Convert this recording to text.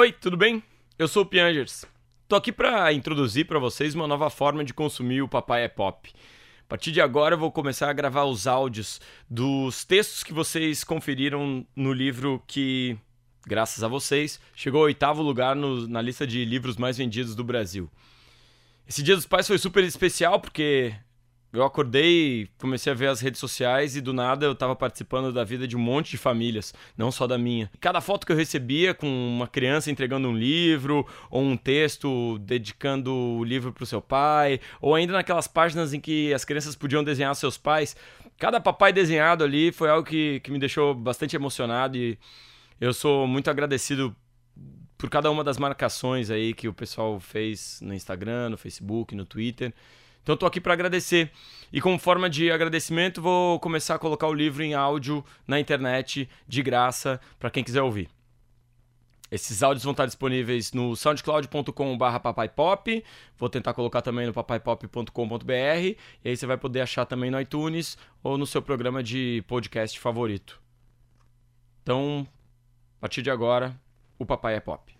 Oi, tudo bem? Eu sou o Piangers. Tô aqui para introduzir para vocês uma nova forma de consumir o Papai é Pop. A partir de agora eu vou começar a gravar os áudios dos textos que vocês conferiram no livro que, graças a vocês, chegou ao oitavo lugar no, na lista de livros mais vendidos do Brasil. Esse Dia dos Pais foi super especial porque eu acordei, comecei a ver as redes sociais e do nada eu estava participando da vida de um monte de famílias, não só da minha. Cada foto que eu recebia com uma criança entregando um livro, ou um texto dedicando o livro para o seu pai, ou ainda naquelas páginas em que as crianças podiam desenhar seus pais, cada papai desenhado ali foi algo que, que me deixou bastante emocionado e eu sou muito agradecido por cada uma das marcações aí que o pessoal fez no Instagram, no Facebook, no Twitter. Então estou aqui para agradecer. E como forma de agradecimento, vou começar a colocar o livro em áudio na internet de graça para quem quiser ouvir. Esses áudios vão estar disponíveis no soundcloud.com.br papaipop. Vou tentar colocar também no papaipop.com.br. E aí você vai poder achar também no iTunes ou no seu programa de podcast favorito. Então, a partir de agora, o Papai é Pop.